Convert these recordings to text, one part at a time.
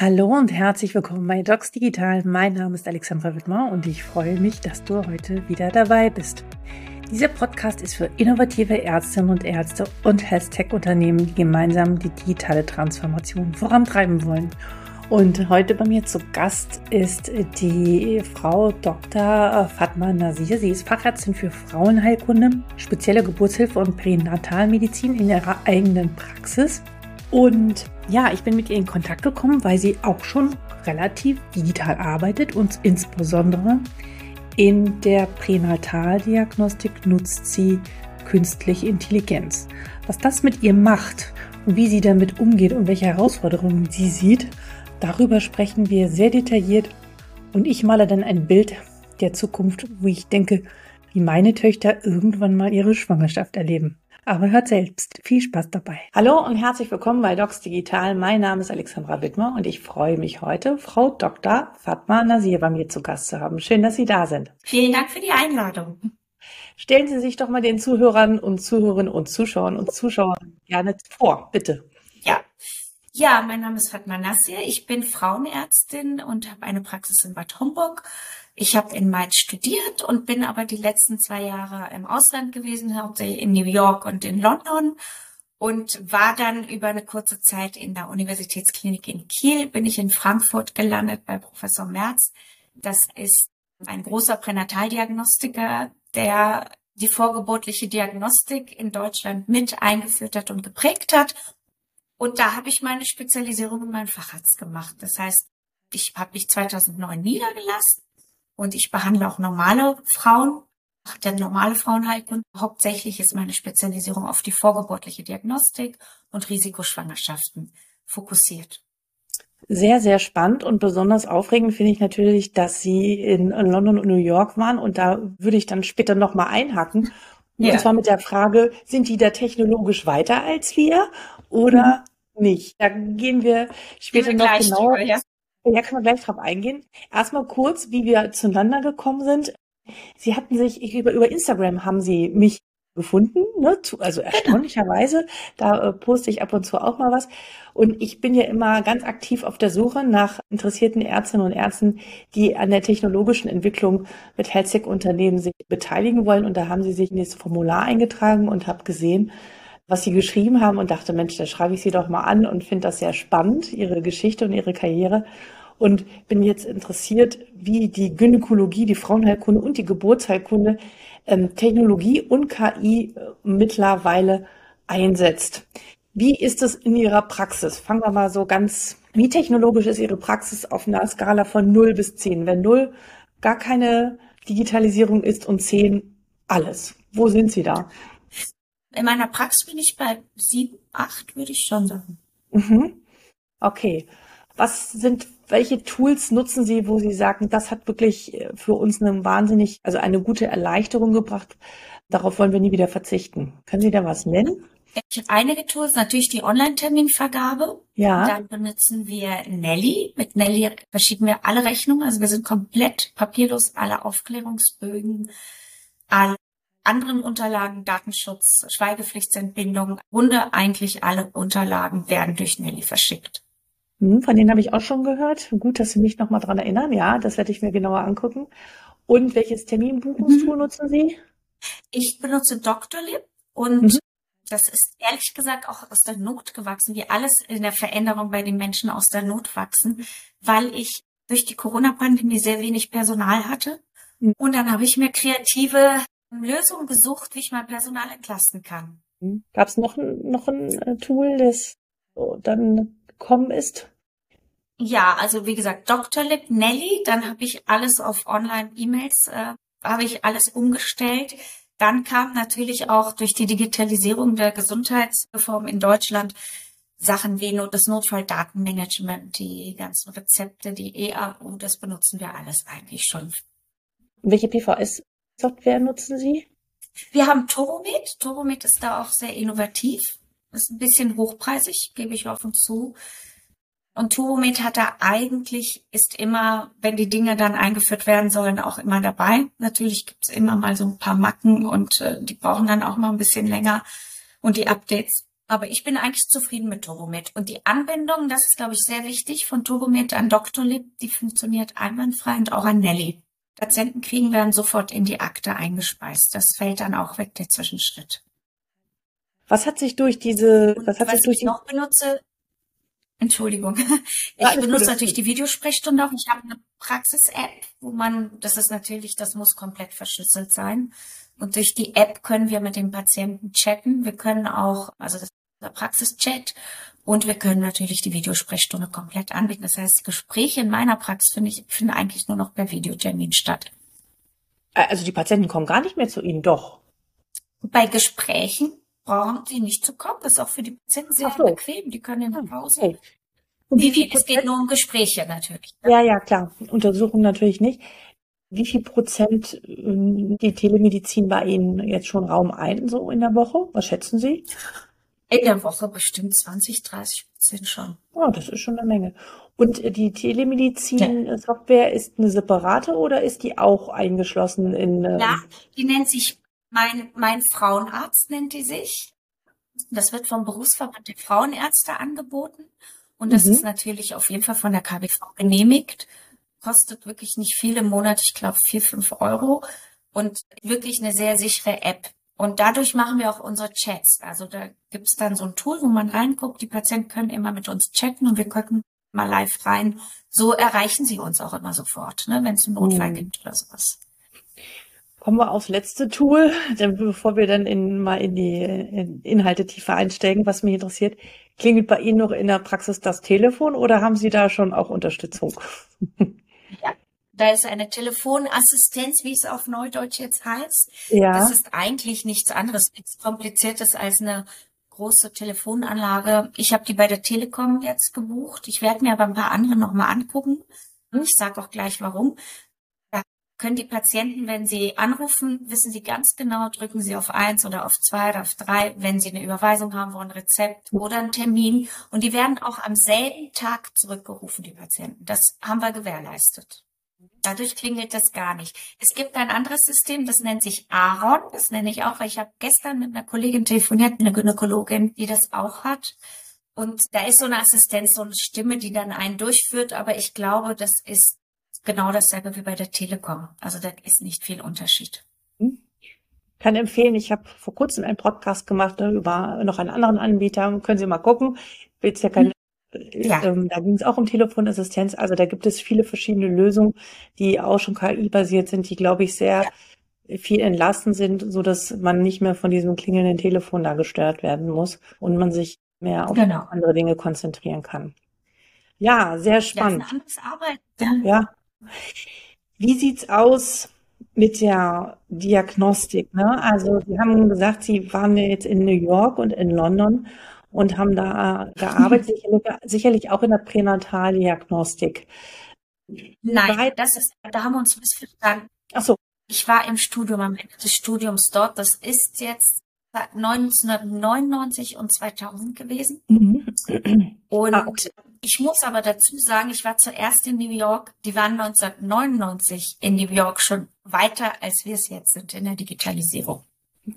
Hallo und herzlich willkommen bei Docs Digital. Mein Name ist Alexandra Wittmer und ich freue mich, dass du heute wieder dabei bist. Dieser Podcast ist für innovative Ärztinnen und Ärzte und Health-Tech-Unternehmen, die gemeinsam die digitale Transformation vorantreiben wollen. Und heute bei mir zu Gast ist die Frau Dr. Fatma Nasir. Sie ist Fachärztin für Frauenheilkunde, spezielle Geburtshilfe und Pränatalmedizin in ihrer eigenen Praxis. Und ja, ich bin mit ihr in Kontakt gekommen, weil sie auch schon relativ digital arbeitet und insbesondere in der Pränataldiagnostik nutzt sie künstliche Intelligenz. Was das mit ihr macht und wie sie damit umgeht und welche Herausforderungen sie sieht, darüber sprechen wir sehr detailliert und ich male dann ein Bild der Zukunft, wo ich denke, wie meine Töchter irgendwann mal ihre Schwangerschaft erleben. Aber hört selbst. Viel Spaß dabei. Hallo und herzlich willkommen bei Docs Digital. Mein Name ist Alexandra Wittmer und ich freue mich heute, Frau Dr. Fatma Nasir bei mir zu Gast zu haben. Schön, dass Sie da sind. Vielen Dank für die Einladung. Stellen Sie sich doch mal den Zuhörern und Zuhörerinnen und Zuschauern und Zuschauern gerne vor, bitte. Ja. Ja, mein Name ist Fatma Nasir. Ich bin Frauenärztin und habe eine Praxis in Bad Homburg ich habe in Mainz studiert und bin aber die letzten zwei Jahre im Ausland gewesen, hauptsächlich in New York und in London und war dann über eine kurze Zeit in der Universitätsklinik in Kiel, bin ich in Frankfurt gelandet bei Professor Merz. Das ist ein großer Pränataldiagnostiker, der die vorgeburtliche Diagnostik in Deutschland mit eingeführt hat und geprägt hat. Und da habe ich meine Spezialisierung in meinen Facharzt gemacht. Das heißt, ich habe mich 2009 niedergelassen und ich behandle auch normale Frauen, der normale Frauenheilkunde. Hauptsächlich ist meine Spezialisierung auf die vorgeburtliche Diagnostik und Risikoschwangerschaften fokussiert. Sehr, sehr spannend und besonders aufregend finde ich natürlich, dass Sie in London und New York waren und da würde ich dann später nochmal einhaken. Ja. Und zwar mit der Frage, sind die da technologisch weiter als wir oder mhm. nicht? Da gehen wir später gehen wir noch genauer. Drüber, ja. Ja, können wir gleich drauf eingehen. Erstmal kurz, wie wir zueinander gekommen sind. Sie hatten sich, ich, über, über Instagram haben Sie mich gefunden, ne? also erstaunlicherweise. Da äh, poste ich ab und zu auch mal was. Und ich bin ja immer ganz aktiv auf der Suche nach interessierten Ärztinnen und Ärzten, die an der technologischen Entwicklung mit Health-Tech-Unternehmen sich beteiligen wollen. Und da haben sie sich in das Formular eingetragen und habe gesehen, was sie geschrieben haben und dachte, Mensch, da schreibe ich sie doch mal an und finde das sehr spannend, ihre Geschichte und ihre Karriere und bin jetzt interessiert, wie die Gynäkologie, die Frauenheilkunde und die Geburtsheilkunde ähm, Technologie und KI äh, mittlerweile einsetzt. Wie ist es in Ihrer Praxis? Fangen wir mal so ganz, wie technologisch ist Ihre Praxis auf einer Skala von 0 bis 10? Wenn 0 gar keine Digitalisierung ist und 10 alles. Wo sind Sie da? In meiner Praxis bin ich bei 7, 8, würde ich schon sagen. Mhm. Okay. Was sind welche Tools nutzen Sie, wo Sie sagen, das hat wirklich äh, für uns eine wahnsinnig, also eine gute Erleichterung gebracht? Darauf wollen wir nie wieder verzichten. Können Sie da was nennen? Ich habe einige Tools, natürlich die Online-Terminvergabe. Ja. Dann benutzen wir Nelly. Mit Nelly verschieben wir alle Rechnungen. Also wir sind komplett papierlos, alle Aufklärungsbögen, alle anderen Unterlagen, Datenschutz, Schweigepflichtsentbindung, Runde eigentlich alle Unterlagen werden durch Nelly verschickt. Hm, von denen habe ich auch schon gehört. Gut, dass Sie mich nochmal dran erinnern. Ja, das werde ich mir genauer angucken. Und welches Terminbuchungstool mhm. nutzen Sie? Ich benutze Doctolib und mhm. das ist ehrlich gesagt auch aus der Not gewachsen, wie alles in der Veränderung bei den Menschen aus der Not wachsen, weil ich durch die Corona-Pandemie sehr wenig Personal hatte. Mhm. Und dann habe ich mir kreative Lösungen gesucht, wie ich mein Personal entlasten kann. Hm. Gab es noch, noch ein äh, Tool, das dann gekommen ist? Ja, also wie gesagt, Dr. Lip Nelly, dann habe ich alles auf Online-E-Mails, äh, habe ich alles umgestellt. Dann kam natürlich auch durch die Digitalisierung der Gesundheitsreform in Deutschland Sachen wie das Notfalldatenmanagement, die ganzen Rezepte, die EAU, das benutzen wir alles eigentlich schon. Welche PVS-Software nutzen Sie? Wir haben Toromed. Toromed ist da auch sehr innovativ. Ist ein bisschen hochpreisig, gebe ich offen zu. Und Turomed hat da eigentlich, ist immer, wenn die Dinge dann eingeführt werden sollen, auch immer dabei. Natürlich gibt es immer mal so ein paar Macken und äh, die brauchen dann auch mal ein bisschen länger. Und die Updates Aber ich bin eigentlich zufrieden mit Turbomed. Und die Anbindung, das ist, glaube ich, sehr wichtig, von Turbomed an Doctolib, die funktioniert einwandfrei und auch an Nelly. Patienten kriegen dann sofort in die Akte eingespeist. Das fällt dann auch weg, der Zwischenschritt. Was hat sich durch diese, was hat was sich durch ich noch benutze, Entschuldigung. Ich ja, benutze gut. natürlich die Videosprechstunde auch. Ich habe eine Praxis-App, wo man, das ist natürlich, das muss komplett verschlüsselt sein. Und durch die App können wir mit dem Patienten chatten. Wir können auch, also das ist der Praxis-Chat und wir können natürlich die Videosprechstunde komplett anbieten. Das heißt, Gespräche in meiner Praxis finde ich, finden eigentlich nur noch per Videotermin statt. Also die Patienten kommen gar nicht mehr zu Ihnen, doch. Bei Gesprächen brauchen sie nicht zu kommen. Das ist auch für die Patienten sehr so. bequem. Die können in der ah, Pause. Okay. Wie viel es geht nur um Gespräche natürlich. Ne? Ja, ja, klar. Untersuchungen natürlich nicht. Wie viel Prozent ähm, die Telemedizin bei Ihnen jetzt schon Raum ein, so in der Woche? Was schätzen Sie? In der Woche bestimmt 20, 30 Prozent schon. Oh, das ist schon eine Menge. Und die Telemedizin-Software ja. ist eine separate oder ist die auch eingeschlossen in? Ähm ja, die nennt sich mein, mein Frauenarzt nennt die sich. Das wird vom Berufsverband der Frauenärzte angeboten. Und das mhm. ist natürlich auf jeden Fall von der KBV genehmigt. Kostet wirklich nicht viel im Monat, ich glaube vier, fünf Euro. Und wirklich eine sehr sichere App. Und dadurch machen wir auch unsere Chats. Also da gibt's dann so ein Tool, wo man reinguckt. Die Patienten können immer mit uns chatten und wir gucken mal live rein. So erreichen sie uns auch immer sofort, ne, wenn es einen Notfall mhm. gibt oder sowas. Kommen wir aufs letzte Tool, denn bevor wir dann in, mal in die in Inhalte tiefer einsteigen, was mich interessiert. Klingelt bei Ihnen noch in der Praxis das Telefon oder haben Sie da schon auch Unterstützung? Ja, da ist eine Telefonassistenz, wie es auf Neudeutsch jetzt heißt. Ja. Das ist eigentlich nichts anderes, nichts Kompliziertes als eine große Telefonanlage. Ich habe die bei der Telekom jetzt gebucht. Ich werde mir aber ein paar andere nochmal angucken. Ich sage auch gleich warum können die Patienten, wenn sie anrufen, wissen sie ganz genau, drücken sie auf eins oder auf zwei oder auf drei, wenn sie eine Überweisung haben wollen, ein Rezept oder einen Termin. Und die werden auch am selben Tag zurückgerufen, die Patienten. Das haben wir gewährleistet. Dadurch klingelt das gar nicht. Es gibt ein anderes System, das nennt sich Aaron. Das nenne ich auch, weil ich habe gestern mit einer Kollegin telefoniert, eine Gynäkologin, die das auch hat. Und da ist so eine Assistenz, so eine Stimme, die dann einen durchführt. Aber ich glaube, das ist genau dasselbe wie bei der Telekom. Also da ist nicht viel Unterschied. Hm. Kann empfehlen, ich habe vor kurzem einen Podcast gemacht ne, über noch einen anderen Anbieter. Können Sie mal gucken. Will's ja kein, ja. Ähm, da ging es auch um Telefonassistenz. Also da gibt es viele verschiedene Lösungen, die auch schon KI-basiert sind, die, glaube ich, sehr ja. viel entlasten sind, so dass man nicht mehr von diesem klingelnden Telefon da gestört werden muss und man sich mehr auf genau. andere Dinge konzentrieren kann. Ja, sehr spannend. Ja, ist eine Arbeit. Ja. Wie sieht's aus mit der Diagnostik? Ne? Also Sie haben gesagt, Sie waren jetzt in New York und in London und haben da gearbeitet, sicherlich, auch in der Pränataldiagnostik. Nein, das ist, da haben wir uns missverstanden. Ach so. Ich war im Studium, am Ende des Studiums dort. Das ist jetzt 1999 und 2000 gewesen. Mhm. Und ah, okay. Ich muss aber dazu sagen, ich war zuerst in New York. Die waren 1999 in New York schon weiter, als wir es jetzt sind in der Digitalisierung.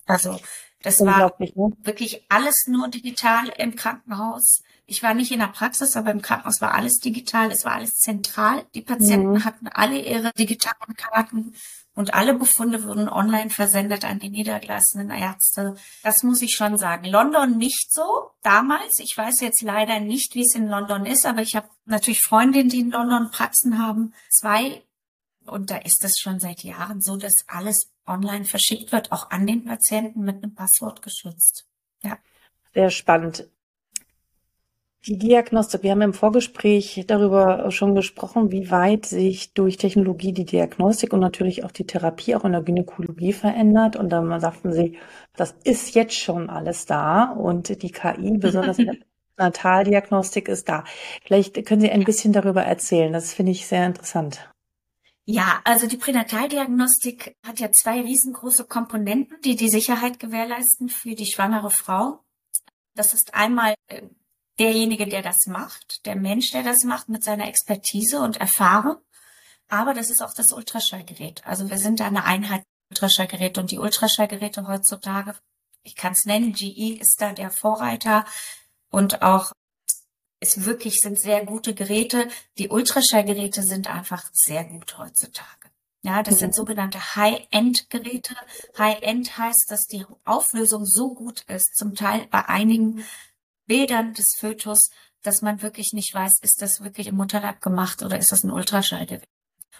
Also das war ne? wirklich alles nur digital im Krankenhaus. Ich war nicht in der Praxis, aber im Krankenhaus war alles digital. Es war alles zentral. Die Patienten mhm. hatten alle ihre digitalen Karten und alle Befunde wurden online versendet an die niedergelassenen Ärzte. Das muss ich schon sagen. London nicht so damals. Ich weiß jetzt leider nicht, wie es in London ist, aber ich habe natürlich Freundinnen, die in London Praxen haben. Zwei. Und da ist es schon seit Jahren so, dass alles online verschickt wird, auch an den Patienten mit einem Passwort geschützt. Ja. Sehr spannend. Die Diagnostik, wir haben im Vorgespräch darüber schon gesprochen, wie weit sich durch Technologie die Diagnostik und natürlich auch die Therapie auch in der Gynäkologie verändert. Und dann sagten Sie, das ist jetzt schon alles da und die KI, besonders in der Nataldiagnostik, ist da. Vielleicht können Sie ein bisschen darüber erzählen. Das finde ich sehr interessant. Ja, also die Pränataldiagnostik hat ja zwei riesengroße Komponenten, die die Sicherheit gewährleisten für die schwangere Frau. Das ist einmal äh, derjenige, der das macht, der Mensch, der das macht mit seiner Expertise und Erfahrung. Aber das ist auch das Ultraschallgerät. Also wir sind da eine Einheit Ultraschallgerät und die Ultraschallgeräte heutzutage ich kann es nennen, GE ist da der Vorreiter und auch es wirklich sind sehr gute Geräte. Die Ultraschallgeräte sind einfach sehr gut heutzutage. Ja, das mhm. sind sogenannte High-End-Geräte. High-End heißt, dass die Auflösung so gut ist, zum Teil bei einigen Bildern des Fötus, dass man wirklich nicht weiß, ist das wirklich im Mutterleib gemacht oder ist das ein Ultraschallgerät.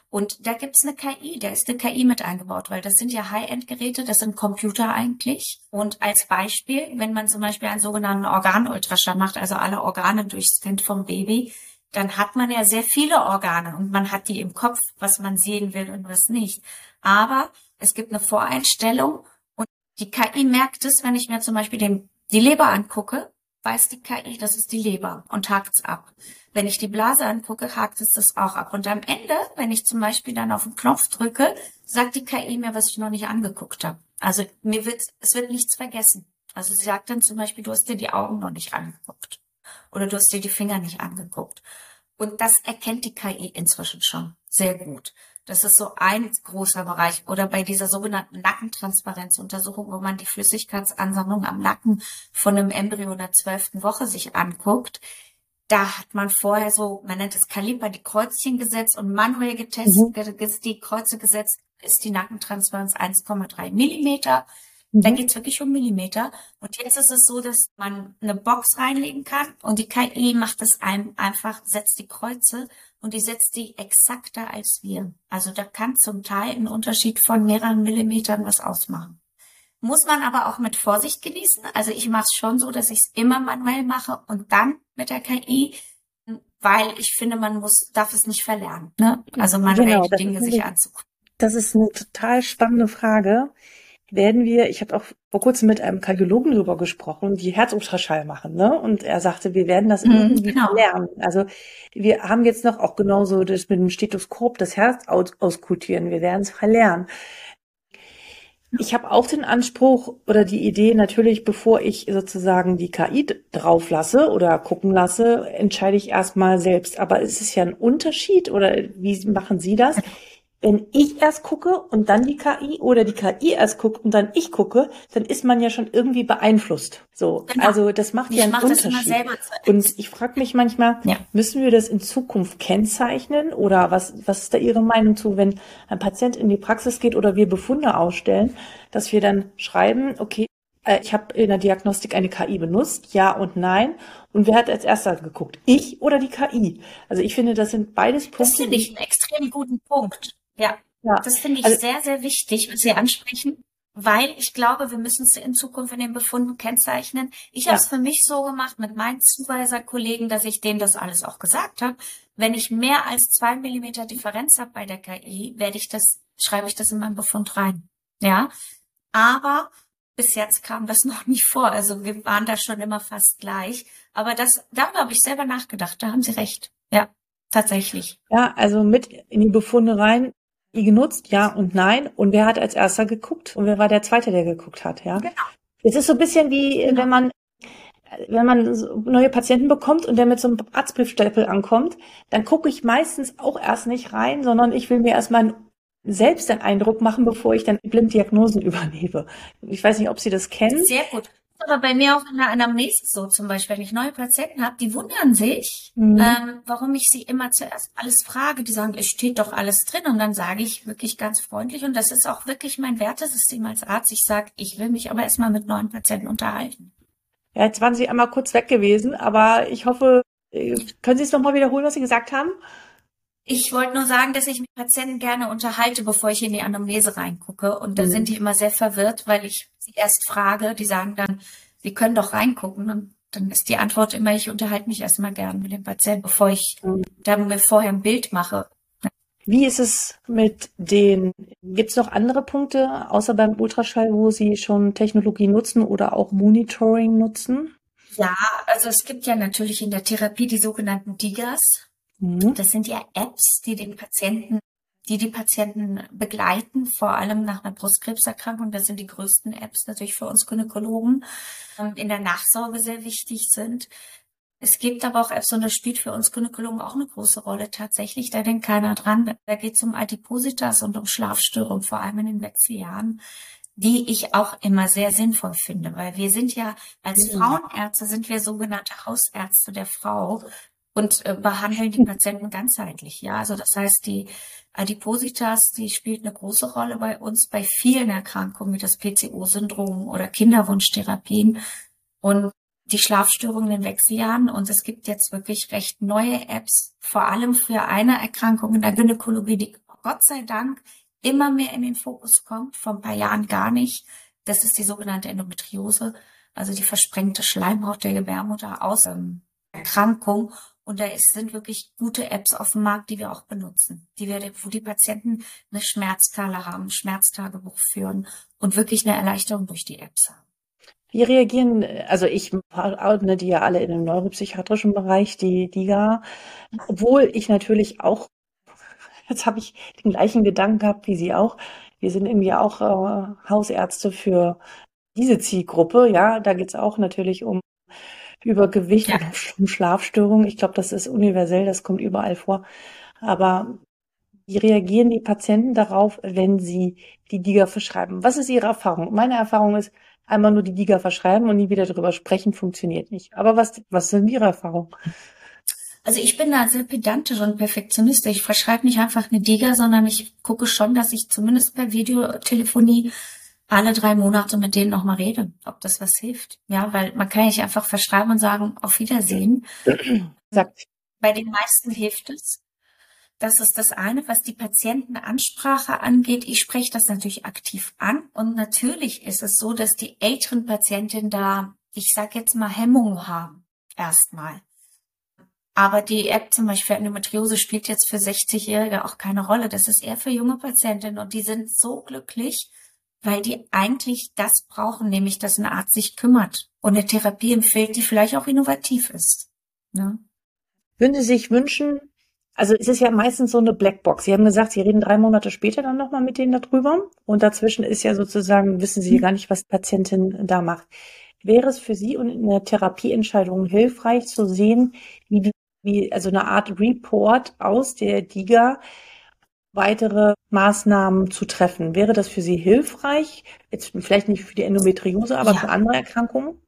Und da gibt's eine KI, da ist eine KI mit eingebaut, weil das sind ja High-End-Geräte, das sind Computer eigentlich. Und als Beispiel, wenn man zum Beispiel einen sogenannten Organultraschall macht, also alle Organe durchscannt vom Baby, dann hat man ja sehr viele Organe und man hat die im Kopf, was man sehen will und was nicht. Aber es gibt eine Voreinstellung und die KI merkt es, wenn ich mir zum Beispiel den, die Leber angucke, weiß die KI, das ist die Leber und hakt's ab. Wenn ich die Blase angucke, hakt es das auch ab. Und am Ende, wenn ich zum Beispiel dann auf den Knopf drücke, sagt die KI mir, was ich noch nicht angeguckt habe. Also mir wird, es wird nichts vergessen. Also sie sagt dann zum Beispiel, du hast dir die Augen noch nicht angeguckt. Oder du hast dir die Finger nicht angeguckt. Und das erkennt die KI inzwischen schon sehr gut. Das ist so ein großer Bereich. Oder bei dieser sogenannten Nackentransparenzuntersuchung, wo man die Flüssigkeitsansammlung am Nacken von einem Embryo in der zwölften Woche sich anguckt da hat man vorher so, man nennt es Kaliber, die Kreuzchen gesetzt und manuell getestet, mhm. die Kreuze gesetzt, ist die Nackentransparenz 1,3 Millimeter. Mhm. Da geht's wirklich um Millimeter. Und jetzt ist es so, dass man eine Box reinlegen kann und die KI macht es einem einfach, setzt die Kreuze und die setzt die exakter als wir. Also da kann zum Teil ein Unterschied von mehreren Millimetern was ausmachen. Muss man aber auch mit Vorsicht genießen. Also ich mache es schon so, dass ich es immer manuell mache und dann mit der KI, weil ich finde, man muss, darf es nicht verlernen. Ne? Also manuell genau, Dinge sich anzugucken. Das ist eine total spannende Frage. Werden wir, ich habe auch vor kurzem mit einem Kardiologen darüber gesprochen, die Herzultraschall machen, ne? Und er sagte, wir werden das mhm, irgendwie genau. lernen. Also wir haben jetzt noch auch genauso das mit dem Stethoskop das Herz aus auskultieren. Wir werden es verlernen. Ich habe auch den Anspruch oder die Idee, natürlich, bevor ich sozusagen die KI drauf lasse oder gucken lasse, entscheide ich erstmal selbst. Aber es ist ja ein Unterschied oder wie machen Sie das? Wenn ich erst gucke und dann die KI oder die KI erst guckt und dann ich gucke, dann ist man ja schon irgendwie beeinflusst. So, genau. also das macht ich ja einen mach Unterschied. und ich frage mich manchmal, ja. müssen wir das in Zukunft kennzeichnen oder was was ist da Ihre Meinung zu, wenn ein Patient in die Praxis geht oder wir Befunde ausstellen, dass wir dann schreiben, okay, äh, ich habe in der Diagnostik eine KI benutzt, ja und nein. Und wer hat als erster geguckt? Ich oder die KI? Also ich finde, das sind beides Punkte. Das finde ich einen extrem guten Punkt. Ja, ja. das finde ich also, sehr, sehr wichtig, was Sie ansprechen, weil ich glaube, wir müssen es in Zukunft in den Befunden kennzeichnen. Ich ja. habe es für mich so gemacht mit meinen Zuweiser-Kollegen, dass ich denen das alles auch gesagt habe. Wenn ich mehr als zwei Millimeter Differenz habe bei der KI, werde ich das, schreibe ich das in meinen Befund rein. Ja, aber bis jetzt kam das noch nie vor. Also wir waren da schon immer fast gleich. Aber das, darüber habe ich selber nachgedacht. Da haben Sie recht. Ja, tatsächlich. Ja, also mit in die Befunde rein die genutzt? Ja und nein. Und wer hat als erster geguckt? Und wer war der Zweite, der geguckt hat? Ja. Genau. Es ist so ein bisschen wie, genau. wenn man wenn man neue Patienten bekommt und der mit so einem Arztbriefstempel ankommt, dann gucke ich meistens auch erst nicht rein, sondern ich will mir erstmal selbst einen Eindruck machen, bevor ich dann Blinddiagnosen übernehme. Ich weiß nicht, ob Sie das kennen. Sehr gut aber bei mir auch in der Anamnese so zum Beispiel, wenn ich neue Patienten habe, die wundern sich, mhm. ähm, warum ich sie immer zuerst alles frage. Die sagen, es steht doch alles drin. Und dann sage ich wirklich ganz freundlich, und das ist auch wirklich mein Wertesystem als Arzt, ich sage, ich will mich aber erstmal mit neuen Patienten unterhalten. Ja, jetzt waren Sie einmal kurz weg gewesen, aber ich hoffe, äh, können Sie es nochmal wiederholen, was Sie gesagt haben? Ich wollte nur sagen, dass ich mit Patienten gerne unterhalte, bevor ich in die Anamnese reingucke. Und da mhm. sind die immer sehr verwirrt, weil ich sie erst frage. Die sagen dann, sie können doch reingucken. Und dann ist die Antwort immer, ich unterhalte mich erstmal gern mit dem Patienten, bevor ich mhm. da mir vorher ein Bild mache. Wie ist es mit den, gibt es noch andere Punkte, außer beim Ultraschall, wo Sie schon Technologie nutzen oder auch Monitoring nutzen? Ja, also es gibt ja natürlich in der Therapie die sogenannten DIGAs. Mhm. Das sind ja Apps, die den Patienten, die die Patienten begleiten, vor allem nach einer Brustkrebserkrankung. Das sind die größten Apps natürlich für uns Gynäkologen, ähm, in der Nachsorge sehr wichtig sind. Es gibt aber auch Apps und das spielt für uns Gynäkologen auch eine große Rolle tatsächlich. Da denkt keiner dran. Da geht es um Adipositas und um Schlafstörungen, vor allem in den Wechseljahren die ich auch immer sehr sinnvoll finde, weil wir sind ja als Frauenärzte sind wir sogenannte Hausärzte der Frau und äh, behandeln die Patienten ganzheitlich. Ja, also das heißt, die Adipositas, die spielt eine große Rolle bei uns bei vielen Erkrankungen wie das PCO-Syndrom oder Kinderwunschtherapien und die Schlafstörungen in Wechseljahren. Und es gibt jetzt wirklich recht neue Apps, vor allem für eine Erkrankung in der Gynäkologie, die Gott sei Dank immer mehr in den Fokus kommt, vor ein paar Jahren gar nicht. Das ist die sogenannte Endometriose, also die versprengte Schleimhaut der Gebärmutter aus ähm, Erkrankung. Und da sind wirklich gute Apps auf dem Markt, die wir auch benutzen, die wir, wo die Patienten eine Schmerzskala haben, Schmerztagebuch führen und wirklich eine Erleichterung durch die Apps haben. Wie reagieren, also ich ordne die ja alle in dem neuropsychiatrischen Bereich, die DIGA, obwohl ich natürlich auch, jetzt habe ich den gleichen Gedanken gehabt wie Sie auch, wir sind irgendwie auch äh, Hausärzte für diese Zielgruppe, ja, da geht es auch natürlich um Übergewicht ja. und Schlafstörungen. Ich glaube, das ist universell, das kommt überall vor. Aber wie reagieren die Patienten darauf, wenn sie die DIGA verschreiben? Was ist Ihre Erfahrung? Meine Erfahrung ist, einmal nur die DIGA verschreiben und nie wieder darüber sprechen, funktioniert nicht. Aber was, was sind Ihre Erfahrungen? Also ich bin da sehr pedantisch und perfektionistisch. Ich verschreibe nicht einfach eine DIGA, sondern ich gucke schon, dass ich zumindest per Videotelefonie alle drei Monate mit denen nochmal rede, ob das was hilft. Ja, weil man kann nicht einfach verschreiben und sagen, auf Wiedersehen. Sagt. Bei den meisten hilft es. Das ist das eine, was die Patientenansprache angeht. Ich spreche das natürlich aktiv an. Und natürlich ist es so, dass die älteren Patientinnen da, ich sage jetzt mal, Hemmungen haben. Erstmal. Aber die App zum Beispiel für Endometriose spielt jetzt für 60-Jährige auch keine Rolle. Das ist eher für junge Patientinnen und die sind so glücklich, weil die eigentlich das brauchen, nämlich dass ein Arzt sich kümmert und eine Therapie empfiehlt, die vielleicht auch innovativ ist. Ne? Würden Sie sich wünschen, also es ist ja meistens so eine Blackbox. Sie haben gesagt, Sie reden drei Monate später dann nochmal mit denen darüber und dazwischen ist ja sozusagen, wissen Sie gar nicht, was die Patientin da macht. Wäre es für Sie und in der Therapieentscheidung hilfreich zu sehen, wie, wie also eine Art Report aus der DIGA, weitere Maßnahmen zu treffen. Wäre das für Sie hilfreich? Jetzt vielleicht nicht für die Endometriose, aber ja. für andere Erkrankungen?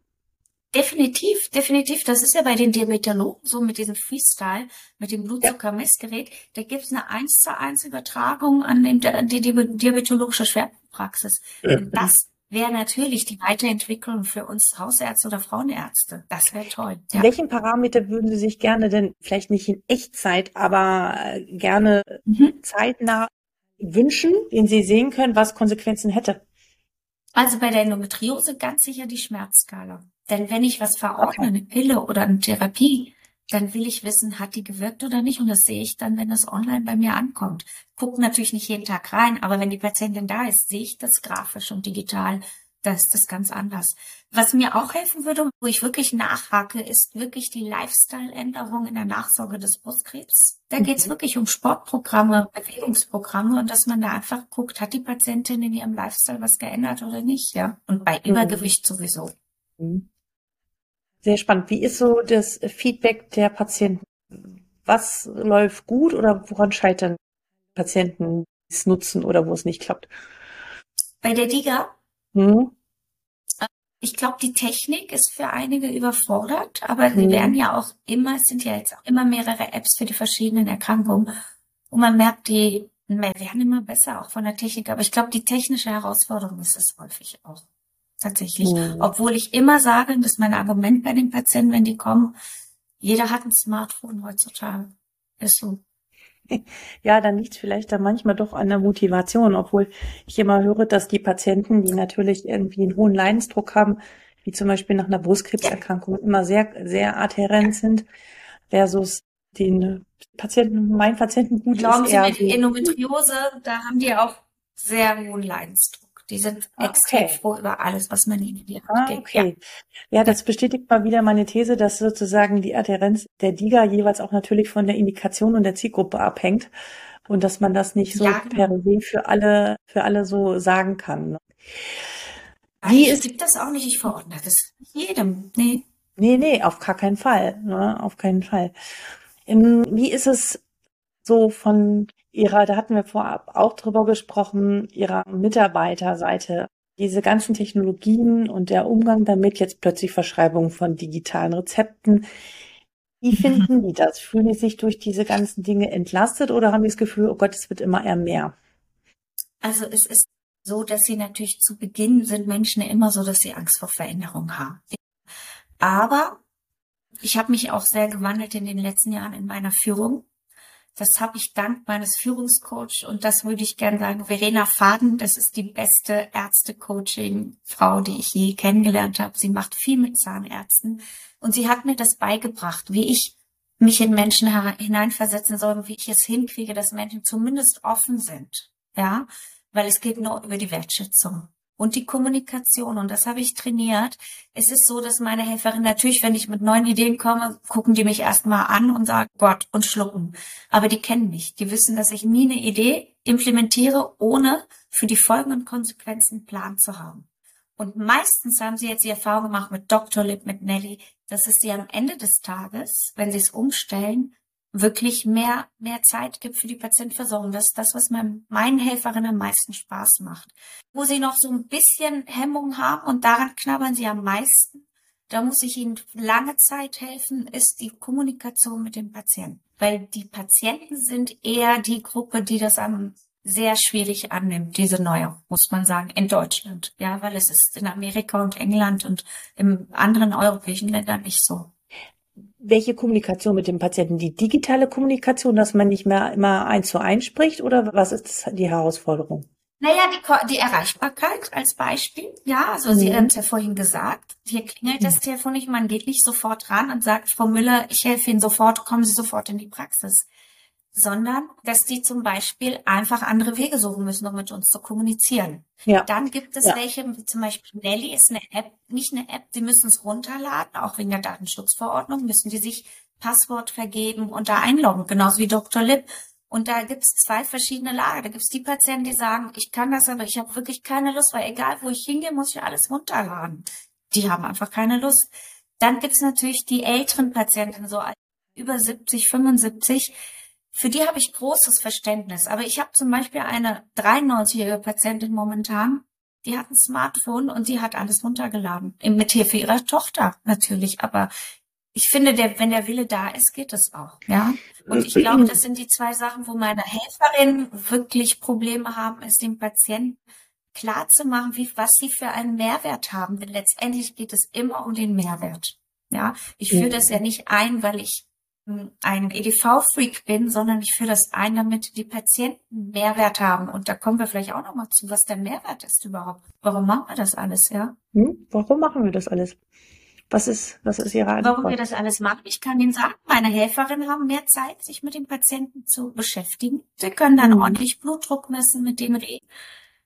Definitiv, definitiv. Das ist ja bei den Diabetologen so mit diesem Freestyle, mit dem Blutzuckermessgerät. Da gibt es eine eins zu eins Übertragung an den, die, die diabetologische Schwerpunktpraxis. Und das wäre natürlich die Weiterentwicklung für uns Hausärzte oder Frauenärzte. Das wäre toll. Ja. Welchen Parameter würden Sie sich gerne denn, vielleicht nicht in Echtzeit, aber äh, gerne mhm. zeitnah wünschen, den Sie sehen können, was Konsequenzen hätte? Also bei der Endometriose ganz sicher die Schmerzskala. Denn wenn ich was verordne, eine Pille oder eine Therapie, dann will ich wissen, hat die gewirkt oder nicht. Und das sehe ich dann, wenn das online bei mir ankommt. Guck natürlich nicht jeden Tag rein, aber wenn die Patientin da ist, sehe ich das grafisch und digital. Da ist das ganz anders. Was mir auch helfen würde, wo ich wirklich nachhake, ist wirklich die Lifestyle-Änderung in der Nachsorge des Brustkrebs. Da mhm. geht es wirklich um Sportprogramme, Bewegungsprogramme und dass man da einfach guckt, hat die Patientin in ihrem Lifestyle was geändert oder nicht, ja. Und bei mhm. Übergewicht sowieso. Mhm. Sehr spannend. Wie ist so das Feedback der Patienten? Was läuft gut oder woran scheitern Patienten, die es nutzen oder wo es nicht klappt? Bei der DIGA? Hm? Ich glaube, die Technik ist für einige überfordert, aber hm. sie werden ja auch immer, es sind ja jetzt auch immer mehrere Apps für die verschiedenen Erkrankungen. Und man merkt, die werden immer besser, auch von der Technik. Aber ich glaube, die technische Herausforderung ist es häufig auch tatsächlich. Mhm. Obwohl ich immer sage, das ist mein Argument bei den Patienten, wenn die kommen, jeder hat ein Smartphone heutzutage. Ist so. Ja, dann liegt vielleicht da manchmal doch an der Motivation, obwohl ich immer höre, dass die Patienten, die natürlich irgendwie einen hohen Leidensdruck haben, wie zum Beispiel nach einer Brustkrebserkrankung, immer sehr, sehr adherent sind, versus den Patienten, mein Patienten gut Glauben ist. Glauben Sie die Endometriose, da haben die auch sehr hohen Leidensdruck. Die sind ah, extrem okay. froh über alles, was man ihnen in die Hand ah, gibt. Okay. Ja. ja, das bestätigt mal wieder meine These, dass sozusagen die Adherenz der DIGA jeweils auch natürlich von der Indikation und der Zielgruppe abhängt und dass man das nicht so ja, genau. per se für alle, für alle so sagen kann. Wie ich gibt das auch nicht, ich verordne das jedem. Nee. Nee, nee, auf gar keinen Fall. Ne? Auf keinen Fall. Ähm, wie ist es so von ihrer, da hatten wir vorab auch drüber gesprochen, ihrer Mitarbeiterseite. diese ganzen Technologien und der Umgang damit, jetzt plötzlich Verschreibung von digitalen Rezepten. Wie finden die das? Fühlen die sich durch diese ganzen Dinge entlastet oder haben die das Gefühl, oh Gott, es wird immer eher mehr? Also es ist so, dass sie natürlich zu Beginn sind Menschen immer so, dass sie Angst vor Veränderung haben. Aber ich habe mich auch sehr gewandelt in den letzten Jahren in meiner Führung. Das habe ich dank meines Führungscoach und das würde ich gerne sagen, Verena Faden, das ist die beste Ärzte-Coaching-Frau, die ich je kennengelernt habe. Sie macht viel mit Zahnärzten und sie hat mir das beigebracht, wie ich mich in Menschen hineinversetzen soll und wie ich es hinkriege, dass Menschen zumindest offen sind. Ja, weil es geht nur über die Wertschätzung und die Kommunikation. Und das habe ich trainiert. Es ist so, dass meine Helferin natürlich, wenn ich mit neuen Ideen komme, gucken die mich erstmal an und sagen Gott und schlucken. Aber die kennen mich. Die wissen, dass ich nie eine Idee implementiere, ohne für die folgenden Konsequenzen einen Plan zu haben. Und meistens haben sie jetzt die Erfahrung gemacht mit Dr. Lip, mit Nelly, dass es sie am Ende des Tages, wenn sie es umstellen, wirklich mehr, mehr Zeit gibt für die Patientenversorgung. Das ist das, was mein, meinen Helferinnen am meisten Spaß macht. Wo sie noch so ein bisschen Hemmung haben und daran knabbern sie am meisten, da muss ich ihnen lange Zeit helfen, ist die Kommunikation mit dem Patienten. Weil die Patienten sind eher die Gruppe, die das am sehr schwierig annimmt, diese neue, muss man sagen, in Deutschland. Ja, weil es ist in Amerika und England und in anderen europäischen Ländern nicht so welche Kommunikation mit dem Patienten? Die digitale Kommunikation, dass man nicht mehr immer eins zu eins spricht oder was ist die Herausforderung? Naja, die, die Erreichbarkeit als Beispiel. Ja, also mhm. Sie haben es ja vorhin gesagt. Hier klingelt das Telefon nicht, man geht nicht sofort ran und sagt, Frau Müller, ich helfe Ihnen sofort, kommen Sie sofort in die Praxis sondern dass die zum Beispiel einfach andere Wege suchen müssen, um mit uns zu kommunizieren. Ja. Dann gibt es ja. welche, wie zum Beispiel Nelly ist eine App, nicht eine App, sie müssen es runterladen, auch wegen der Datenschutzverordnung müssen die sich Passwort vergeben und da einloggen, genauso wie Dr. Lip. Und da gibt es zwei verschiedene Lager. Da gibt es die Patienten, die sagen, ich kann das, aber ich habe wirklich keine Lust, weil egal wo ich hingehe, muss ich alles runterladen. Die haben einfach keine Lust. Dann gibt es natürlich die älteren Patienten, so über 70, 75, für die habe ich großes Verständnis. Aber ich habe zum Beispiel eine 93-jährige Patientin momentan, die hat ein Smartphone und sie hat alles runtergeladen. Mit Hilfe ihrer Tochter natürlich. Aber ich finde, der, wenn der Wille da ist, geht es auch. Ja. Und ich glaube, das sind die zwei Sachen, wo meine Helferinnen wirklich Probleme haben, es dem Patienten klar zu machen, wie, was sie für einen Mehrwert haben. Denn letztendlich geht es immer um den Mehrwert. Ja. Ich führe das ja nicht ein, weil ich ein EDV-Freak bin, sondern ich führe das ein, damit die Patienten Mehrwert haben. Und da kommen wir vielleicht auch nochmal zu, was der Mehrwert ist überhaupt. Warum machen wir das alles, ja? Hm? Warum machen wir das alles? Was ist, was ist Ihre Antwort? Warum wir das alles machen? Ich kann Ihnen sagen, meine Helferinnen haben mehr Zeit, sich mit dem Patienten zu beschäftigen. Sie können dann mhm. ordentlich Blutdruck messen, mit dem reden,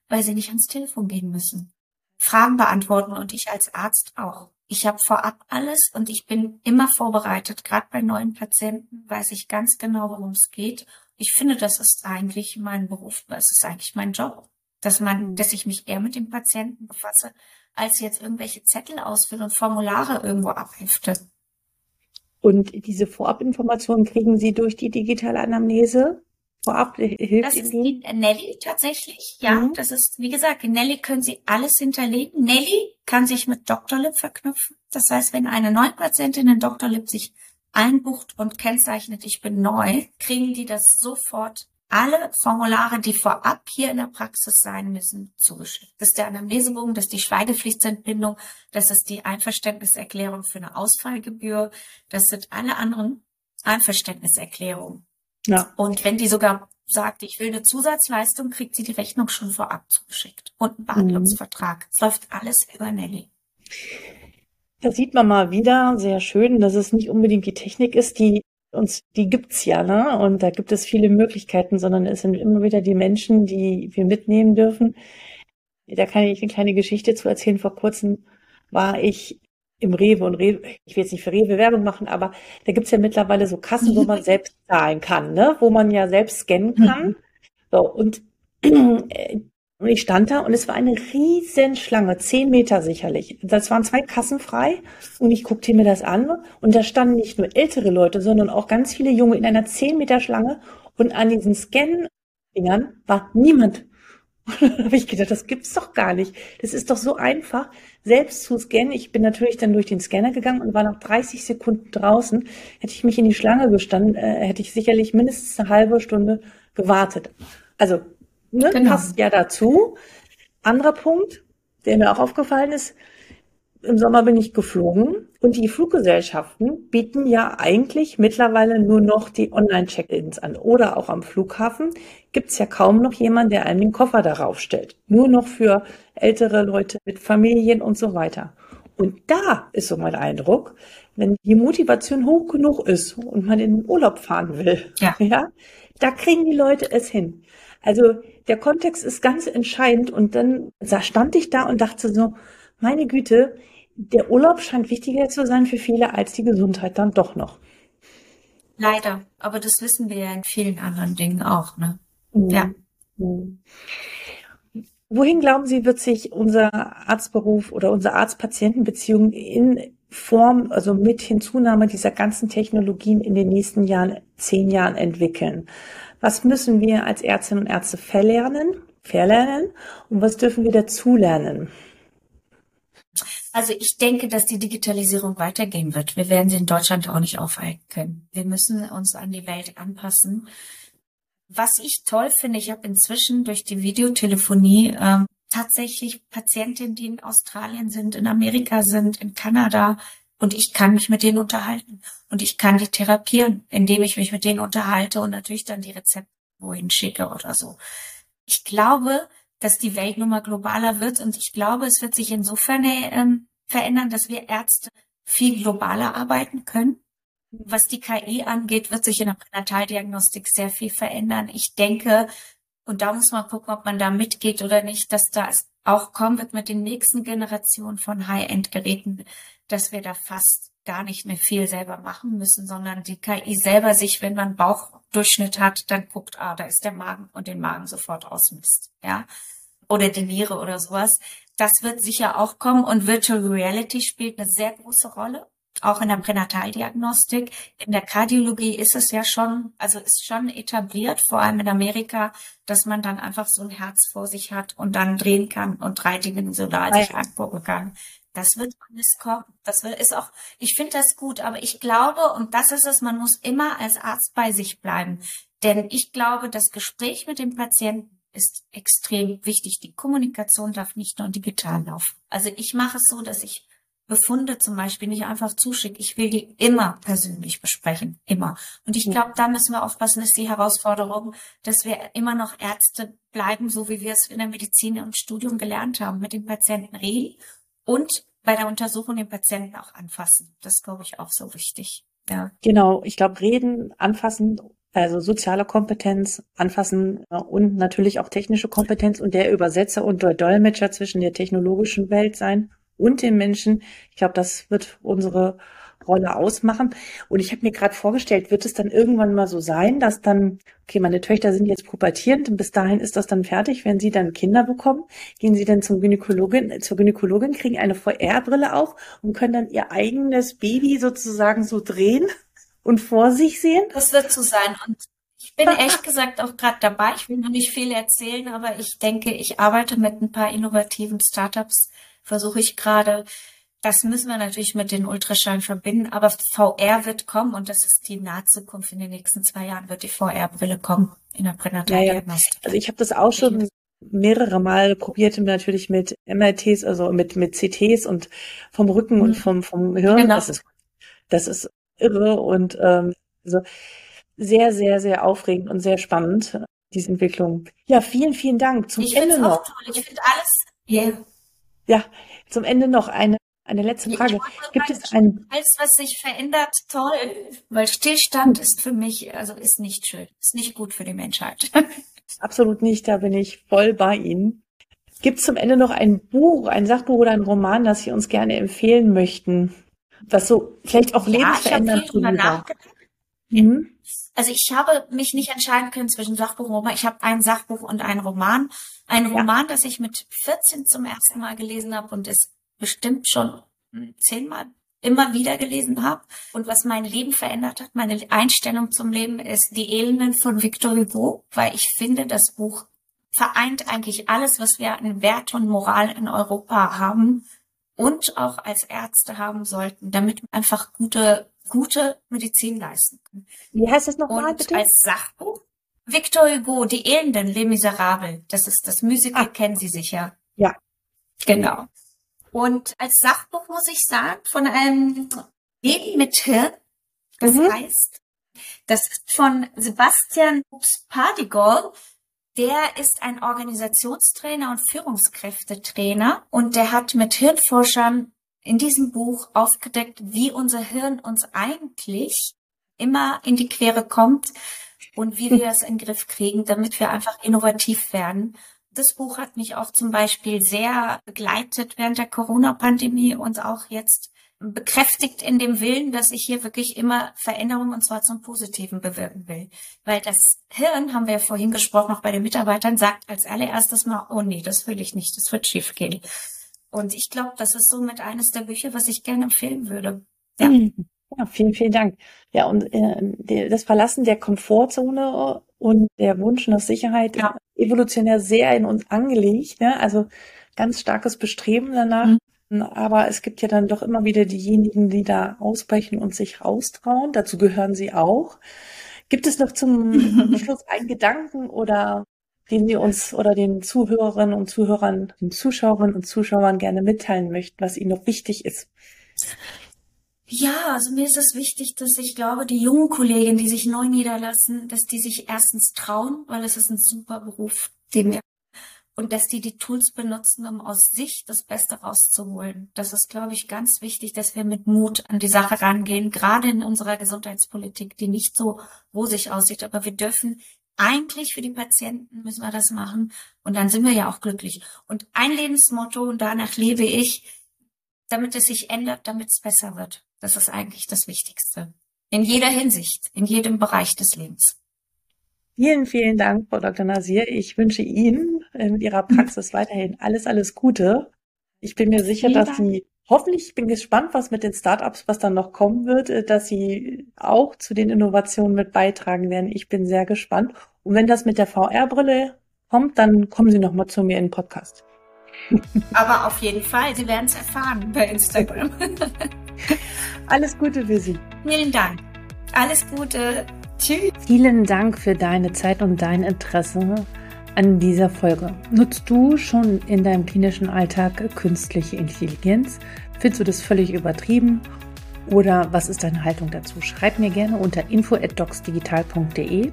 weil sie nicht ans Telefon gehen müssen. Fragen beantworten und ich als Arzt auch. Ich habe vorab alles und ich bin immer vorbereitet. Gerade bei neuen Patienten weiß ich ganz genau, worum es geht. Ich finde, das ist eigentlich mein Beruf, das ist eigentlich mein Job, dass man, dass ich mich eher mit dem Patienten befasse, als jetzt irgendwelche Zettel ausfüllen und Formulare irgendwo abhefte. Und diese Vorabinformationen kriegen Sie durch die digitale Anamnese? Vorab hilft Das ist die Nelly tatsächlich. Ja, mhm. das ist, wie gesagt, in Nelly können Sie alles hinterlegen. Nelly kann sich mit Dr. Lip verknüpfen. Das heißt, wenn eine neue Patientin in Dr. Lip sich einbucht und kennzeichnet, ich bin neu, kriegen die das sofort alle Formulare, die vorab hier in der Praxis sein müssen, zugeschickt. Das ist der Anamnesebogen, das ist die Schweigepflichtsentbindung, das ist die Einverständniserklärung für eine Ausfallgebühr, das sind alle anderen Einverständniserklärungen. Ja. Und wenn die sogar sagt, ich will eine Zusatzleistung, kriegt sie die Rechnung schon vorab zugeschickt. Und einen Behandlungsvertrag. Es läuft alles über Nelly. Da sieht man mal wieder sehr schön, dass es nicht unbedingt die Technik ist, die uns, die gibt's ja, ne? Und da gibt es viele Möglichkeiten, sondern es sind immer wieder die Menschen, die wir mitnehmen dürfen. Da kann ich eine kleine Geschichte zu erzählen. Vor kurzem war ich im Rewe und Rewe, ich will jetzt nicht für Rewe Werbung machen, aber da gibt's ja mittlerweile so Kassen, wo man selbst zahlen kann, ne? wo man ja selbst scannen kann. Mhm. So, und, äh, und ich stand da und es war eine riesen Schlange, zehn Meter sicherlich. Das waren zwei Kassen frei und ich guckte mir das an und da standen nicht nur ältere Leute, sondern auch ganz viele Junge in einer zehn Meter Schlange und an diesen Scan-Dingern war niemand. da habe ich gedacht, das gibt's doch gar nicht. Das ist doch so einfach, selbst zu scannen. Ich bin natürlich dann durch den Scanner gegangen und war nach 30 Sekunden draußen. Hätte ich mich in die Schlange gestanden, äh, hätte ich sicherlich mindestens eine halbe Stunde gewartet. Also, ne, genau. passt ja dazu. Anderer Punkt, der mir auch aufgefallen ist, im Sommer bin ich geflogen und die Fluggesellschaften bieten ja eigentlich mittlerweile nur noch die Online-Check-ins an. Oder auch am Flughafen gibt es ja kaum noch jemanden, der einem den Koffer darauf stellt. Nur noch für ältere Leute mit Familien und so weiter. Und da ist so mein Eindruck, wenn die Motivation hoch genug ist und man in den Urlaub fahren will, ja. ja, da kriegen die Leute es hin. Also der Kontext ist ganz entscheidend und dann stand ich da und dachte so, meine Güte, der Urlaub scheint wichtiger zu sein für viele als die Gesundheit dann doch noch. Leider, aber das wissen wir ja in vielen anderen Dingen auch, ne? Mhm. Ja. Mhm. Wohin glauben Sie, wird sich unser Arztberuf oder unsere Arzt-Patienten-Beziehung in Form, also mit Hinzunahme dieser ganzen Technologien in den nächsten Jahren, zehn Jahren entwickeln? Was müssen wir als Ärztinnen und Ärzte verlernen, verlernen und was dürfen wir dazulernen? Also ich denke, dass die Digitalisierung weitergehen wird. Wir werden sie in Deutschland auch nicht aufhalten können. Wir müssen uns an die Welt anpassen. Was ich toll finde, ich habe inzwischen durch die Videotelefonie ähm, tatsächlich Patientinnen, die in Australien sind, in Amerika sind, in Kanada und ich kann mich mit denen unterhalten und ich kann die therapieren, indem ich mich mit denen unterhalte und natürlich dann die Rezepte wohin schicke oder so. Ich glaube, dass die Welt nun mal globaler wird. Und ich glaube, es wird sich insofern ähm, verändern, dass wir Ärzte viel globaler arbeiten können. Was die KI angeht, wird sich in der Pränataldiagnostik sehr viel verändern. Ich denke, und da muss man gucken, ob man da mitgeht oder nicht, dass das auch kommen wird mit den nächsten Generationen von High-End-Geräten, dass wir da fast gar nicht mehr viel selber machen müssen, sondern die KI selber sich, wenn man Bauchdurchschnitt hat, dann guckt, ah, da ist der Magen und den Magen sofort ausmisst, ja. Oder die Niere oder sowas. Das wird sicher auch kommen und Virtual Reality spielt eine sehr große Rolle. Auch in der Pränataldiagnostik. In der Kardiologie ist es ja schon, also ist schon etabliert, vor allem in Amerika, dass man dann einfach so ein Herz vor sich hat und dann drehen kann und drei Dinge so da sich angucken kann. Das wird alles kommen. Das wird, ist auch, ich finde das gut, aber ich glaube, und das ist es, man muss immer als Arzt bei sich bleiben. Denn ich glaube, das Gespräch mit dem Patienten ist extrem wichtig. Die Kommunikation darf nicht nur digital laufen. Also ich mache es so, dass ich Befunde zum Beispiel nicht einfach zuschicke. Ich will die immer persönlich besprechen. Immer. Und ich glaube, da müssen wir aufpassen, ist die Herausforderung, dass wir immer noch Ärzte bleiben, so wie wir es in der Medizin und Studium gelernt haben, mit den Patienten reden und bei der Untersuchung den Patienten auch anfassen. Das glaube ich auch so wichtig. Ja. Genau, ich glaube, reden, anfassen, also soziale Kompetenz, anfassen und natürlich auch technische Kompetenz und der Übersetzer und der Dolmetscher zwischen der technologischen Welt sein und den Menschen. Ich glaube, das wird unsere Rolle ausmachen. Und ich habe mir gerade vorgestellt, wird es dann irgendwann mal so sein, dass dann, okay, meine Töchter sind jetzt pubertierend und bis dahin ist das dann fertig, wenn sie dann Kinder bekommen, gehen sie dann zum Gynäkologin, zur Gynäkologin, kriegen eine VR-Brille auf und können dann ihr eigenes Baby sozusagen so drehen und vor sich sehen. Das wird so sein. Und ich bin echt gesagt auch gerade dabei. Ich will noch nicht viel erzählen, aber ich denke, ich arbeite mit ein paar innovativen Startups, versuche ich gerade das müssen wir natürlich mit den Ultraschallen verbinden, aber VR wird kommen und das ist die nahe Zukunft. In den nächsten zwei Jahren wird die VR-Brille kommen in der Pränataldiagnostik. Ja, ja. Also ich habe das auch schon mehrere Mal probiert, natürlich mit MRTs, also mit, mit CTs und vom Rücken mhm. und vom, vom Hirn. Genau. Das ist, das ist irre und ähm, also sehr, sehr, sehr aufregend und sehr spannend, diese Entwicklung. Ja, vielen, vielen Dank. Zum ich Ende noch. Toll. Ich finde alles, yeah. Ja, zum Ende noch eine eine letzte Frage. Gibt es ein alles, was sich verändert, toll, weil Stillstand ist für mich, also ist nicht schön, ist nicht gut für die Menschheit. Absolut nicht, da bin ich voll bei Ihnen. Gibt es zum Ende noch ein Buch, ein Sachbuch oder ein Roman, das Sie uns gerne empfehlen möchten, was so vielleicht auch ja, lebensverändernd war? Mhm. Also ich habe mich nicht entscheiden können zwischen Sachbuch und Roman. Ich habe ein Sachbuch und einen Roman. Ein Roman, ja. das ich mit 14 zum ersten Mal gelesen habe und es bestimmt schon zehnmal immer wieder gelesen habe und was mein Leben verändert hat, meine Einstellung zum Leben ist Die Elenden von Victor Hugo, weil ich finde, das Buch vereint eigentlich alles, was wir an Wert und Moral in Europa haben und auch als Ärzte haben sollten, damit wir einfach gute, gute Medizin leisten können. Wie heißt das nochmal bitte? Als Sachbuch Victor Hugo, Die Elenden, Les Miserables. Das ist das Musical, ah. kennen Sie sicher. Ja. Genau. Und als Sachbuch muss ich sagen, von einem Leben mit Hirn. Das mhm. heißt, das ist von Sebastian Pardigol. Der ist ein Organisationstrainer und Führungskräftetrainer und der hat mit Hirnforschern in diesem Buch aufgedeckt, wie unser Hirn uns eigentlich immer in die Quere kommt und wie wir es in den Griff kriegen, damit wir einfach innovativ werden. Das Buch hat mich auch zum Beispiel sehr begleitet während der Corona-Pandemie und auch jetzt bekräftigt in dem Willen, dass ich hier wirklich immer Veränderungen und zwar zum Positiven bewirken will. Weil das Hirn, haben wir ja vorhin gesprochen, auch bei den Mitarbeitern, sagt als allererstes mal, oh nee, das will ich nicht, das wird schief gehen. Und ich glaube, das ist somit eines der Bücher, was ich gerne empfehlen würde. Ja. Mhm. Ja, vielen, vielen Dank. Ja, und äh, das Verlassen der Komfortzone und der Wunsch nach Sicherheit ja. evolutionär sehr in uns angelegt. Ne? Also ganz starkes Bestreben danach. Mhm. Aber es gibt ja dann doch immer wieder diejenigen, die da ausbrechen und sich raustrauen. Dazu gehören Sie auch. Gibt es noch zum Schluss einen Gedanken oder den Sie uns oder den Zuhörerinnen und Zuhörern, den Zuschauerinnen und Zuschauern gerne mitteilen möchten, was Ihnen noch wichtig ist? Ja, also mir ist es wichtig, dass ich glaube, die jungen Kollegen, die sich neu niederlassen, dass die sich erstens trauen, weil es ist ein super Beruf, den wir und dass die die Tools benutzen, um aus sich das Beste rauszuholen. Das ist, glaube ich, ganz wichtig, dass wir mit Mut an die Sache rangehen, gerade in unserer Gesundheitspolitik, die nicht so rosig aussieht. Aber wir dürfen eigentlich für die Patienten müssen wir das machen und dann sind wir ja auch glücklich. Und ein Lebensmotto, und danach lebe ich, damit es sich ändert, damit es besser wird. Das ist eigentlich das Wichtigste. In jeder Hinsicht, in jedem Bereich des Lebens. Vielen, vielen Dank, Frau Dr. Nasir. Ich wünsche Ihnen in Ihrer Praxis weiterhin alles, alles Gute. Ich bin mir sicher, dass Sie hoffentlich, ich bin gespannt, was mit den Startups, was dann noch kommen wird, äh, dass Sie auch zu den Innovationen mit beitragen werden. Ich bin sehr gespannt. Und wenn das mit der VR-Brille kommt, dann kommen Sie nochmal zu mir in den Podcast. Aber auf jeden Fall, Sie werden es erfahren bei Instagram. Alles Gute für Sie. Vielen Dank. Alles Gute. Tschüss. Vielen Dank für deine Zeit und dein Interesse an dieser Folge. Nutzt du schon in deinem klinischen Alltag künstliche Intelligenz? Findest du das völlig übertrieben? Oder was ist deine Haltung dazu? Schreib mir gerne unter info@docsdigital.de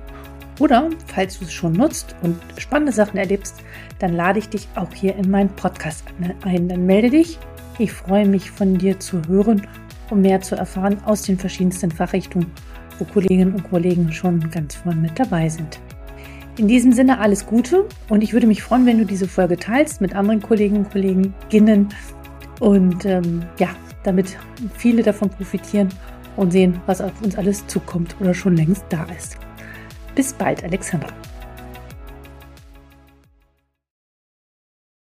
oder falls du es schon nutzt und spannende Sachen erlebst, dann lade ich dich auch hier in meinen Podcast ein. Dann melde dich. Ich freue mich von dir zu hören, um mehr zu erfahren aus den verschiedensten Fachrichtungen, wo Kolleginnen und Kollegen schon ganz vorne mit dabei sind. In diesem Sinne alles Gute und ich würde mich freuen, wenn du diese Folge teilst mit anderen Kolleginnen und Kolleginnen und ähm, ja, damit viele davon profitieren und sehen, was auf uns alles zukommt oder schon längst da ist. Bis bald, Alexandra.